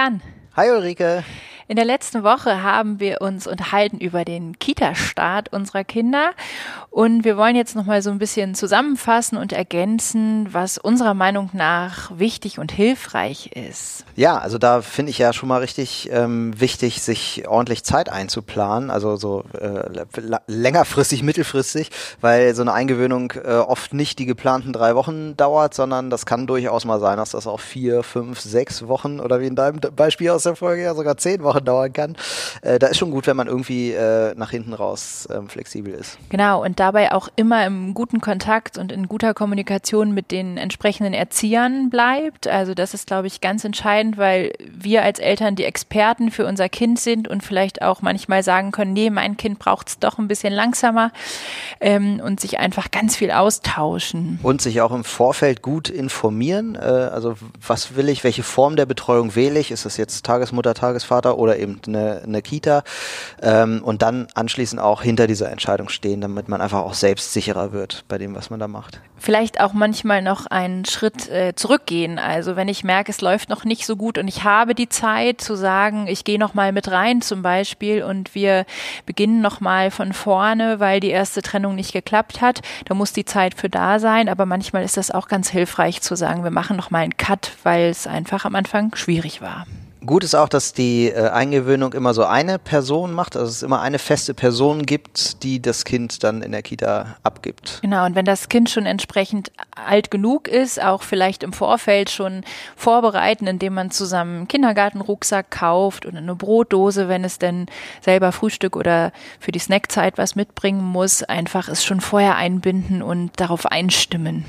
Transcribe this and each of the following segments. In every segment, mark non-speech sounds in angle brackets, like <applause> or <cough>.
Florian. Hi Ulrike. In der letzten Woche haben wir uns unterhalten über den Kita-Start unserer Kinder und wir wollen jetzt noch mal so ein bisschen zusammenfassen und ergänzen, was unserer Meinung nach wichtig und hilfreich ist. Ja, also da finde ich ja schon mal richtig ähm, wichtig, sich ordentlich Zeit einzuplanen, also so äh, längerfristig, mittelfristig, weil so eine Eingewöhnung äh, oft nicht die geplanten drei Wochen dauert, sondern das kann durchaus mal sein, dass das auch vier, fünf, sechs Wochen oder wie in deinem Beispiel aus der Folge ja sogar zehn Wochen dauern kann. Äh, da ist schon gut, wenn man irgendwie äh, nach hinten raus ähm, flexibel ist. Genau, und dabei auch immer im guten Kontakt und in guter Kommunikation mit den entsprechenden Erziehern bleibt. Also das ist, glaube ich, ganz entscheidend, weil wir als Eltern die Experten für unser Kind sind und vielleicht auch manchmal sagen können, nee, mein Kind braucht es doch ein bisschen langsamer ähm, und sich einfach ganz viel austauschen. Und sich auch im Vorfeld gut informieren. Äh, also was will ich, welche Form der Betreuung wähle ich? Ist das jetzt Tagesmutter, Tagesvater oder eben eine, eine Kita? Ähm, und dann anschließend auch hinter dieser Entscheidung stehen, damit man einfach auch selbstsicherer wird bei dem, was man da macht. Vielleicht auch manchmal noch einen Schritt äh, zurückgehen. Also wenn ich merke, es läuft noch nicht so gut und ich habe die Zeit zu sagen, ich gehe noch mal mit rein zum Beispiel und wir beginnen noch mal von vorne, weil die erste Trennung nicht geklappt hat. Da muss die Zeit für da sein. Aber manchmal ist das auch ganz hilfreich zu sagen, wir machen noch mal einen Cut, weil es einfach am Anfang schwierig war. Gut ist auch, dass die äh, Eingewöhnung immer so eine Person macht, also es immer eine feste Person gibt, die das Kind dann in der Kita abgibt. Genau, und wenn das Kind schon entsprechend alt genug ist, auch vielleicht im Vorfeld schon vorbereiten, indem man zusammen einen Kindergartenrucksack kauft und eine Brotdose, wenn es denn selber Frühstück oder für die Snackzeit was mitbringen muss, einfach es schon vorher einbinden und darauf einstimmen.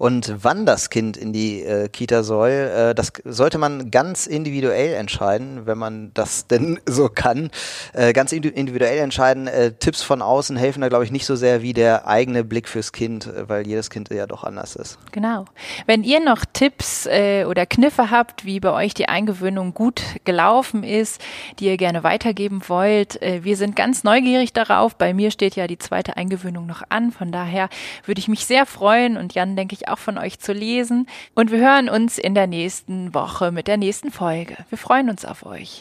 Und wann das Kind in die äh, Kita soll, äh, das sollte man ganz individuell entscheiden, wenn man das <laughs> denn so kann. Äh, ganz individuell entscheiden. Äh, Tipps von außen helfen da, glaube ich, nicht so sehr wie der eigene Blick fürs Kind, äh, weil jedes Kind ja doch anders ist. Genau. Wenn ihr noch Tipps äh, oder Kniffe habt, wie bei euch die Eingewöhnung gut gelaufen ist, die ihr gerne weitergeben wollt, wir sind ganz neugierig darauf. Bei mir steht ja die zweite Eingewöhnung noch an. Von daher würde ich mich sehr freuen und Jan, denke ich, auch von euch zu lesen. Und wir hören uns in der nächsten Woche mit der nächsten Folge. Wir freuen uns auf euch.